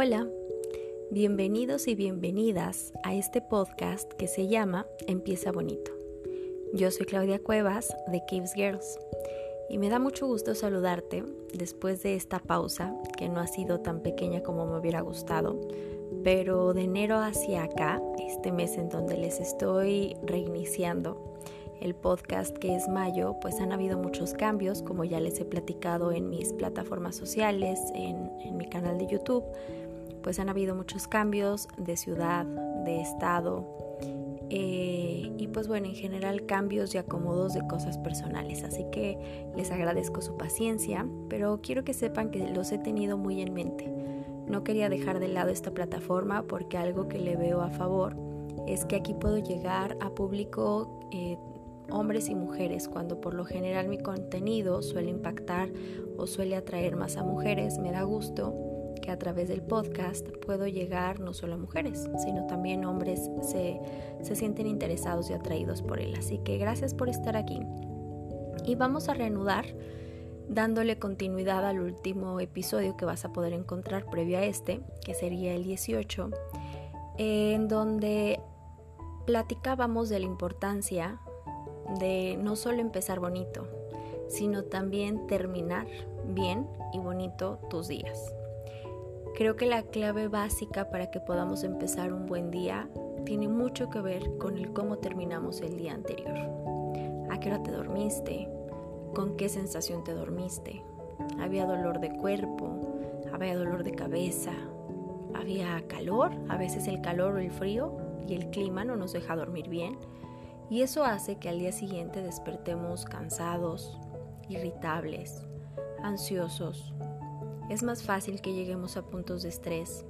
Hola, bienvenidos y bienvenidas a este podcast que se llama Empieza Bonito. Yo soy Claudia Cuevas de Caves Girls y me da mucho gusto saludarte después de esta pausa que no ha sido tan pequeña como me hubiera gustado, pero de enero hacia acá, este mes en donde les estoy reiniciando el podcast que es mayo, pues han habido muchos cambios, como ya les he platicado en mis plataformas sociales, en, mi canal de YouTube, pues han habido muchos cambios de ciudad, de estado, eh, y pues bueno, en general cambios y acomodos de cosas personales. Así que les agradezco su paciencia, pero quiero que sepan que los he tenido muy en mente. No quería dejar de lado esta plataforma porque algo que le veo a favor es que aquí puedo llegar a público eh, hombres y mujeres, cuando por lo general mi contenido suele impactar o suele atraer más a mujeres, me da gusto que a través del podcast puedo llegar no solo a mujeres, sino también hombres se, se sienten interesados y atraídos por él. Así que gracias por estar aquí. Y vamos a reanudar dándole continuidad al último episodio que vas a poder encontrar previo a este, que sería el 18, en donde platicábamos de la importancia de no solo empezar bonito, sino también terminar bien y bonito tus días. Creo que la clave básica para que podamos empezar un buen día tiene mucho que ver con el cómo terminamos el día anterior. ¿A qué hora te dormiste? ¿Con qué sensación te dormiste? ¿Había dolor de cuerpo? ¿Había dolor de cabeza? ¿Había calor? A veces el calor o el frío y el clima no nos deja dormir bien y eso hace que al día siguiente despertemos cansados, irritables, ansiosos. Es más fácil que lleguemos a puntos de estrés.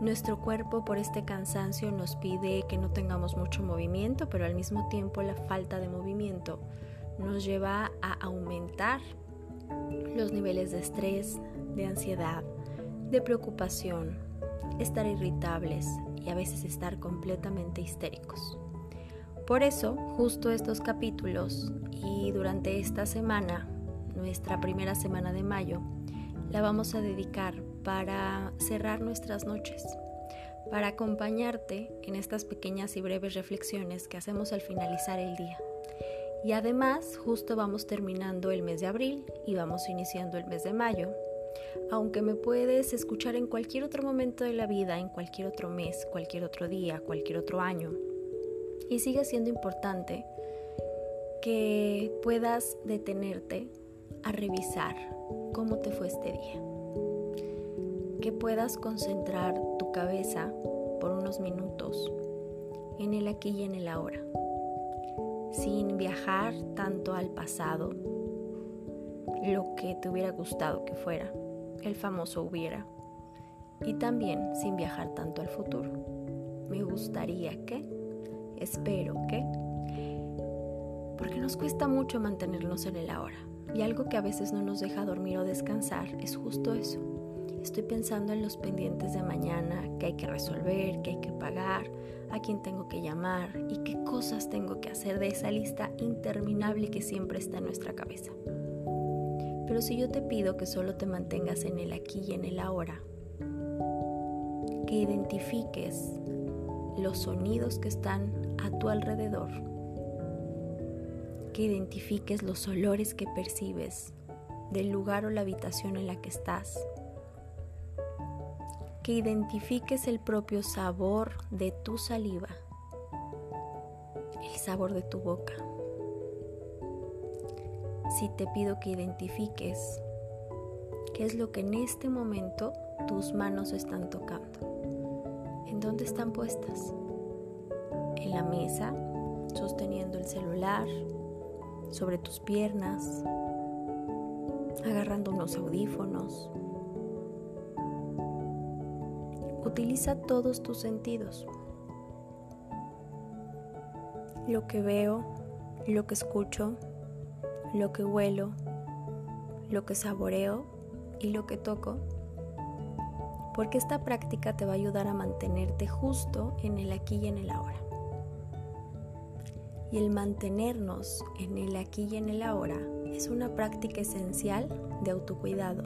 Nuestro cuerpo por este cansancio nos pide que no tengamos mucho movimiento, pero al mismo tiempo la falta de movimiento nos lleva a aumentar los niveles de estrés, de ansiedad, de preocupación, estar irritables y a veces estar completamente histéricos. Por eso, justo estos capítulos y durante esta semana, nuestra primera semana de mayo, la vamos a dedicar para cerrar nuestras noches, para acompañarte en estas pequeñas y breves reflexiones que hacemos al finalizar el día. Y además, justo vamos terminando el mes de abril y vamos iniciando el mes de mayo. Aunque me puedes escuchar en cualquier otro momento de la vida, en cualquier otro mes, cualquier otro día, cualquier otro año, y sigue siendo importante que puedas detenerte a revisar cómo te fue este día. Que puedas concentrar tu cabeza por unos minutos en el aquí y en el ahora, sin viajar tanto al pasado, lo que te hubiera gustado que fuera, el famoso hubiera, y también sin viajar tanto al futuro. Me gustaría que espero que... Porque nos cuesta mucho mantenernos en el ahora. Y algo que a veces no nos deja dormir o descansar es justo eso. Estoy pensando en los pendientes de mañana, que hay que resolver, que hay que pagar, a quién tengo que llamar y qué cosas tengo que hacer de esa lista interminable que siempre está en nuestra cabeza. Pero si yo te pido que solo te mantengas en el aquí y en el ahora, que identifiques los sonidos que están a tu alrededor, que identifiques los olores que percibes del lugar o la habitación en la que estás, que identifiques el propio sabor de tu saliva, el sabor de tu boca. Si te pido que identifiques qué es lo que en este momento tus manos están tocando, en dónde están puestas en la mesa, sosteniendo el celular, sobre tus piernas, agarrando unos audífonos. Utiliza todos tus sentidos. Lo que veo, lo que escucho, lo que huelo, lo que saboreo y lo que toco porque esta práctica te va a ayudar a mantenerte justo en el aquí y en el ahora. Y el mantenernos en el aquí y en el ahora es una práctica esencial de autocuidado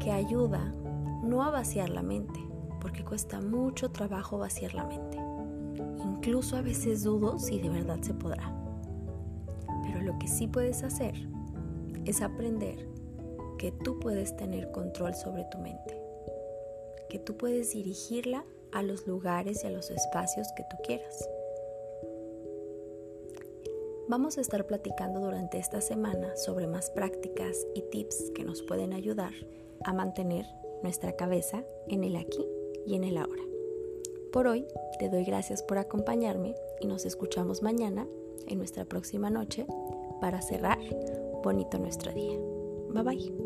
que ayuda no a vaciar la mente, porque cuesta mucho trabajo vaciar la mente. Incluso a veces dudo si de verdad se podrá. Pero lo que sí puedes hacer es aprender que tú puedes tener control sobre tu mente, que tú puedes dirigirla a los lugares y a los espacios que tú quieras. Vamos a estar platicando durante esta semana sobre más prácticas y tips que nos pueden ayudar a mantener nuestra cabeza en el aquí y en el ahora. Por hoy te doy gracias por acompañarme y nos escuchamos mañana en nuestra próxima noche para cerrar bonito nuestro día. Bye bye.